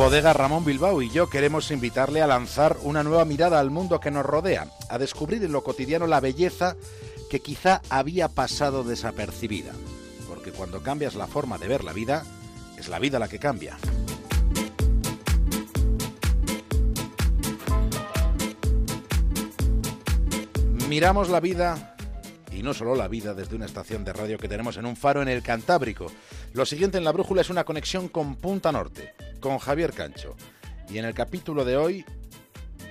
Bodega Ramón Bilbao y yo queremos invitarle a lanzar una nueva mirada al mundo que nos rodea, a descubrir en lo cotidiano la belleza que quizá había pasado desapercibida. Porque cuando cambias la forma de ver la vida, es la vida la que cambia. Miramos la vida y no solo la vida desde una estación de radio que tenemos en un faro en el Cantábrico. Lo siguiente en la brújula es una conexión con Punta Norte, con Javier Cancho. Y en el capítulo de hoy,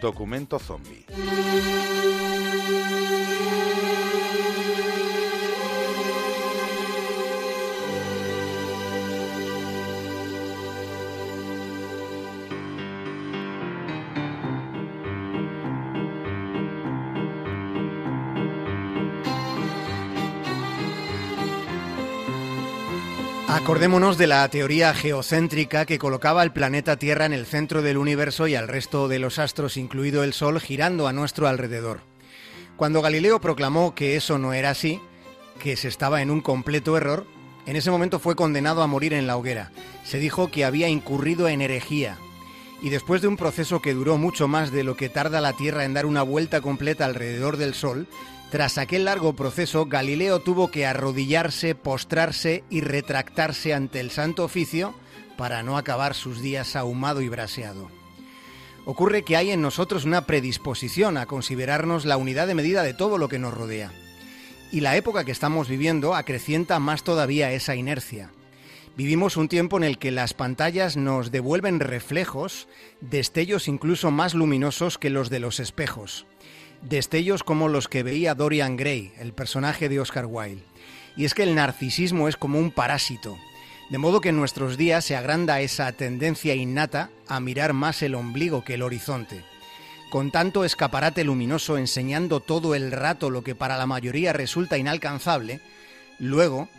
Documento Zombie. Acordémonos de la teoría geocéntrica que colocaba el planeta Tierra en el centro del universo y al resto de los astros, incluido el Sol, girando a nuestro alrededor. Cuando Galileo proclamó que eso no era así, que se estaba en un completo error, en ese momento fue condenado a morir en la hoguera. Se dijo que había incurrido en herejía. Y después de un proceso que duró mucho más de lo que tarda la Tierra en dar una vuelta completa alrededor del Sol, tras aquel largo proceso, Galileo tuvo que arrodillarse, postrarse y retractarse ante el Santo Oficio para no acabar sus días ahumado y braseado. Ocurre que hay en nosotros una predisposición a considerarnos la unidad de medida de todo lo que nos rodea. Y la época que estamos viviendo acrecienta más todavía esa inercia. Vivimos un tiempo en el que las pantallas nos devuelven reflejos, destellos incluso más luminosos que los de los espejos destellos como los que veía Dorian Gray, el personaje de Oscar Wilde. Y es que el narcisismo es como un parásito, de modo que en nuestros días se agranda esa tendencia innata a mirar más el ombligo que el horizonte. Con tanto escaparate luminoso enseñando todo el rato lo que para la mayoría resulta inalcanzable, luego,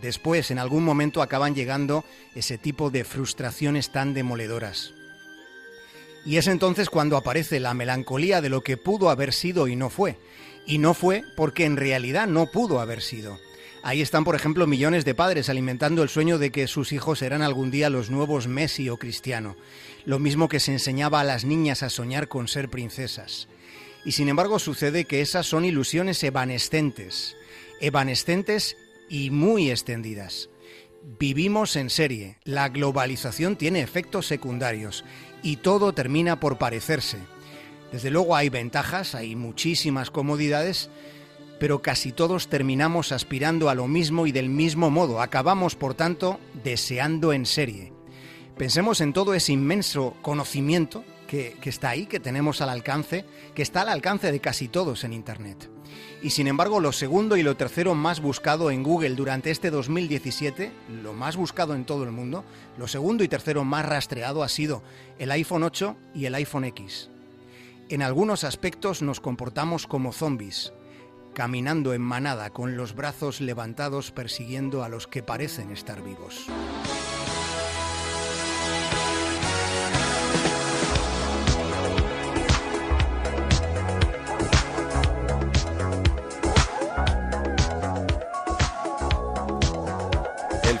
después, en algún momento acaban llegando ese tipo de frustraciones tan demoledoras. Y es entonces cuando aparece la melancolía de lo que pudo haber sido y no fue. Y no fue porque en realidad no pudo haber sido. Ahí están, por ejemplo, millones de padres alimentando el sueño de que sus hijos serán algún día los nuevos Messi o Cristiano, lo mismo que se enseñaba a las niñas a soñar con ser princesas. Y sin embargo sucede que esas son ilusiones evanescentes, evanescentes y muy extendidas. Vivimos en serie, la globalización tiene efectos secundarios y todo termina por parecerse. Desde luego hay ventajas, hay muchísimas comodidades, pero casi todos terminamos aspirando a lo mismo y del mismo modo. Acabamos, por tanto, deseando en serie. Pensemos en todo ese inmenso conocimiento que, está ahí, que tenemos al alcance, que está al alcance de casi todos en Internet. Y sin embargo, lo segundo y lo tercero más buscado en Google durante este 2017, lo más buscado en todo el mundo, lo segundo y tercero más rastreado ha sido el iPhone 8 y el iPhone X. En algunos aspectos nos comportamos como zombies, caminando en manada con los brazos levantados persiguiendo a los que parecen estar vivos.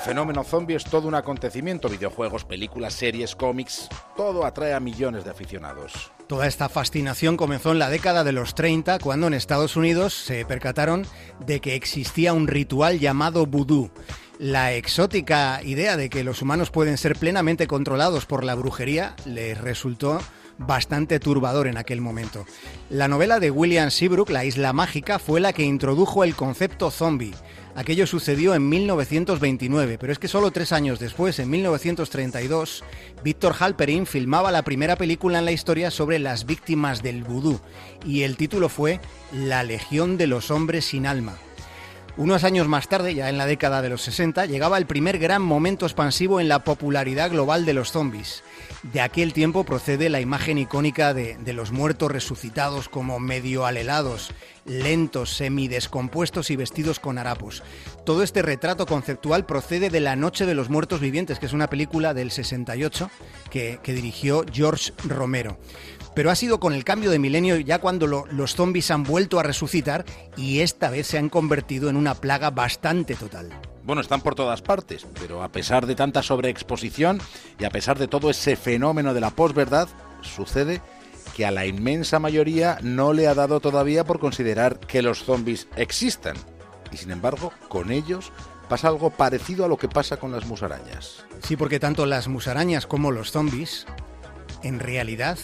Fenómeno zombie es todo un acontecimiento, videojuegos, películas, series, cómics, todo atrae a millones de aficionados. Toda esta fascinación comenzó en la década de los 30, cuando en Estados Unidos se percataron de que existía un ritual llamado vudú. La exótica idea de que los humanos pueden ser plenamente controlados por la brujería les resultó bastante turbador en aquel momento. La novela de William Seabrook, La Isla Mágica, fue la que introdujo el concepto zombie. Aquello sucedió en 1929, pero es que solo tres años después, en 1932, Víctor Halperin filmaba la primera película en la historia sobre las víctimas del vudú, y el título fue La Legión de los Hombres sin Alma. Unos años más tarde, ya en la década de los 60, llegaba el primer gran momento expansivo en la popularidad global de los zombies. De aquel tiempo procede la imagen icónica de, los muertos resucitados como medio alelados, lentos, semidescompuestos y vestidos con harapos. Todo este retrato conceptual procede de La Noche de los Muertos Vivientes, que es una película del 68 que, que dirigió George Romero pero ha sido con el cambio de milenio ya cuando lo, los zombies han vuelto a resucitar y esta vez se han convertido en una plaga bastante total. Bueno, están por todas partes, pero a pesar de tanta sobreexposición y a pesar de todo ese fenómeno de la posverdad, sucede que a la inmensa mayoría no le ha dado todavía por considerar que los zombies existan. Y sin embargo, con ellos pasa algo parecido a lo que pasa con las musarañas. Sí, porque tanto las musarañas como los zombies, en realidad,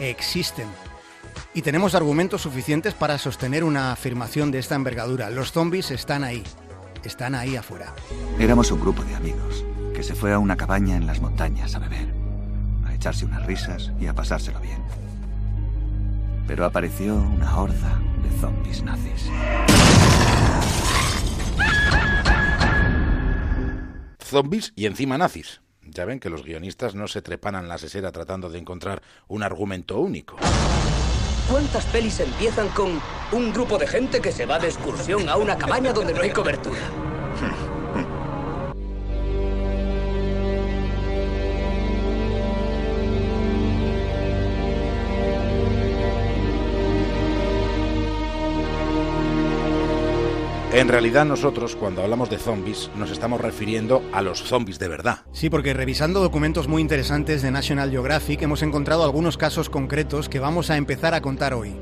existen. Y tenemos argumentos suficientes para sostener una afirmación de esta envergadura. Los zombies están ahí, están ahí afuera. Éramos un grupo de amigos que se fue a una cabaña en las montañas a beber, a echarse unas risas y a pasárselo bien. Pero apareció una horda de zombies nazis. Zombies y encima nazis. Ya ven que los guionistas no se trepanan la sesera tratando de encontrar un argumento único. ¿Cuántas pelis empiezan con un grupo de gente que se va de excursión a una cabaña donde no hay cobertura? En realidad nosotros cuando hablamos de zombies nos estamos refiriendo a los zombies de verdad. Sí, porque revisando documentos muy interesantes de National Geographic hemos encontrado algunos casos concretos que vamos a empezar a contar hoy.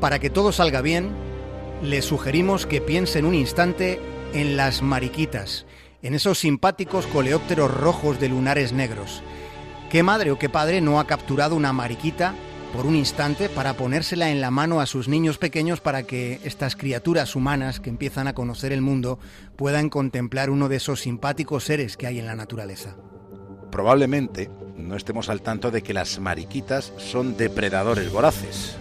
Para que todo salga bien, les sugerimos que piensen un instante en las mariquitas, en esos simpáticos coleópteros rojos de lunares negros. ¿Qué madre o qué padre no ha capturado una mariquita por un instante para ponérsela en la mano a sus niños pequeños para que estas criaturas humanas que empiezan a conocer el mundo puedan contemplar uno de esos simpáticos seres que hay en la naturaleza. Probablemente no estemos al tanto de que las mariquitas son depredadores voraces.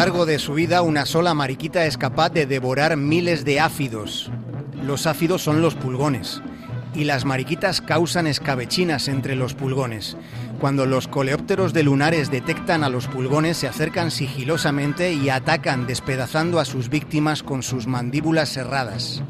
Largo de su vida, una sola mariquita es capaz de devorar miles de áfidos. Los áfidos son los pulgones. Y las mariquitas causan escabechinas entre los pulgones. Cuando los coleópteros de lunares detectan a los pulgones, se acercan sigilosamente y atacan, despedazando a sus víctimas con sus mandíbulas cerradas.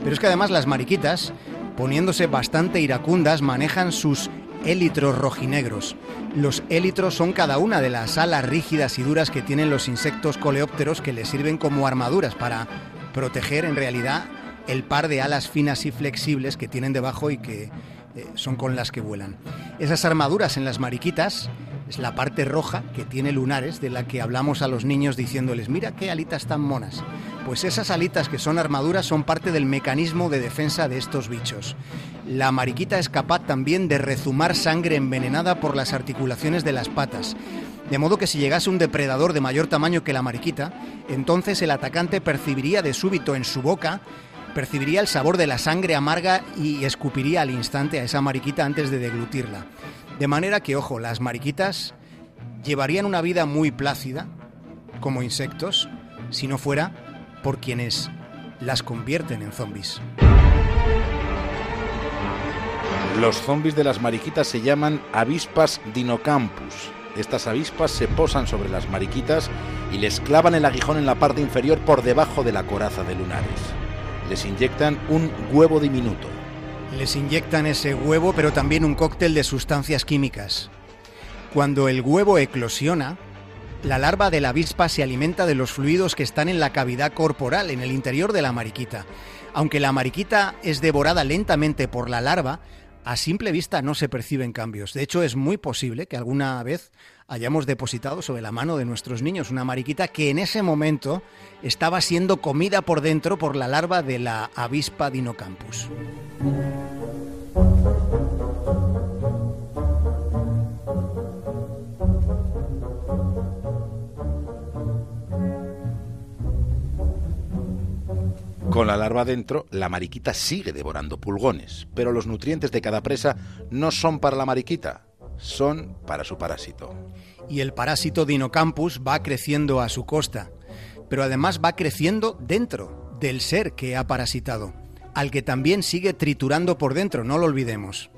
Pero es que además las mariquitas, poniéndose bastante iracundas, manejan sus élitros rojinegros. Los élitros son cada una de las alas rígidas y duras que tienen los insectos coleópteros que les sirven como armaduras para proteger en realidad el par de alas finas y flexibles que tienen debajo y que eh, son con las que vuelan. Esas armaduras en las mariquitas es la parte roja que tiene lunares de la que hablamos a los niños diciéndoles, mira qué alitas tan monas. Pues esas alitas que son armaduras son parte del mecanismo de defensa de estos bichos. La mariquita es capaz también de rezumar sangre envenenada por las articulaciones de las patas. De modo que si llegase un depredador de mayor tamaño que la mariquita, entonces el atacante percibiría de súbito en su boca, percibiría el sabor de la sangre amarga y escupiría al instante a esa mariquita antes de deglutirla. De manera que, ojo, las mariquitas llevarían una vida muy plácida, como insectos, si no fuera por quienes las convierten en zombies. Los zombies de las mariquitas se llaman avispas dinocampus. Estas avispas se posan sobre las mariquitas y les clavan el aguijón en la parte inferior por debajo de la coraza de lunares. Les inyectan un huevo diminuto. Les inyectan ese huevo, pero también un cóctel de sustancias químicas. Cuando el huevo eclosiona, la larva de la avispa se alimenta de los fluidos que están en la cavidad corporal, en el interior de la mariquita. Aunque la mariquita es devorada lentamente por la larva, a simple vista no se perciben cambios. De hecho, es muy posible que alguna vez hayamos depositado sobre la mano de nuestros niños una mariquita que en ese momento estaba siendo comida por dentro por la larva de la avispa dinocampus. Con la larva dentro, la mariquita sigue devorando pulgones, pero los nutrientes de cada presa no son para la mariquita, son para su parásito. Y el parásito Dinocampus va creciendo a su costa, pero además va creciendo dentro del ser que ha parasitado, al que también sigue triturando por dentro, no lo olvidemos.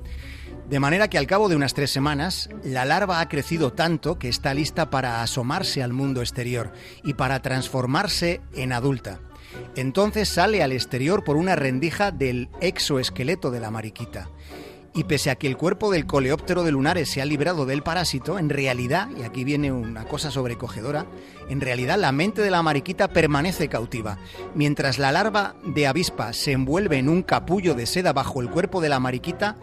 De manera que al cabo de unas tres semanas, la larva ha crecido tanto que está lista para asomarse al mundo exterior y para transformarse en adulta. Entonces sale al exterior por una rendija del exoesqueleto de la mariquita. Y pese a que el cuerpo del coleóptero de lunares se ha librado del parásito, en realidad, y aquí viene una cosa sobrecogedora, en realidad la mente de la mariquita permanece cautiva. Mientras la larva de avispa se envuelve en un capullo de seda bajo el cuerpo de la mariquita,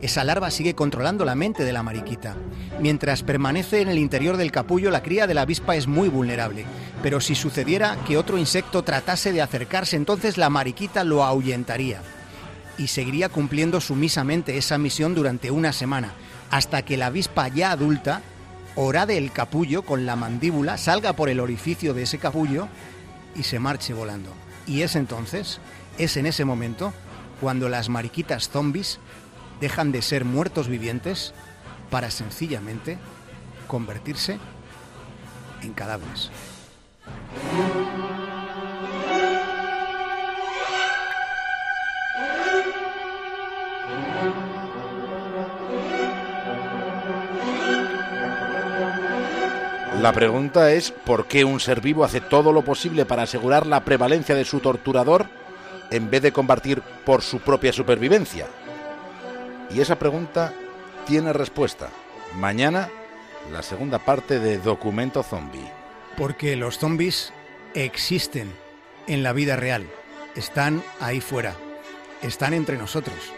esa larva sigue controlando la mente de la mariquita. Mientras permanece en el interior del capullo, la cría de la avispa es muy vulnerable. Pero si sucediera que otro insecto tratase de acercarse, entonces la mariquita lo ahuyentaría. Y seguiría cumpliendo sumisamente esa misión durante una semana, hasta que la avispa ya adulta orade el capullo con la mandíbula, salga por el orificio de ese capullo y se marche volando. Y es entonces, es en ese momento, cuando las mariquitas zombies dejan de ser muertos vivientes para sencillamente convertirse en cadáveres. La pregunta es ¿por qué un ser vivo hace todo lo posible para asegurar la prevalencia de su torturador en vez de combatir por su propia supervivencia? Y esa pregunta tiene respuesta. Mañana, la segunda parte de Documento Zombie. Porque los zombies existen en la vida real. Están ahí fuera. Están entre nosotros.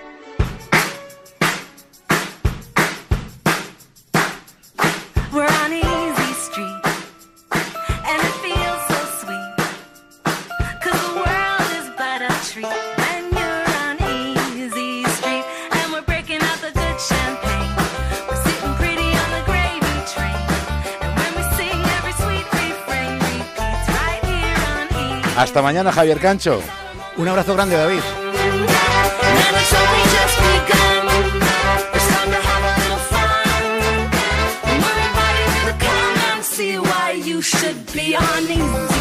Hasta mañana, Javier Cancho. Un abrazo grande, David. Should be on.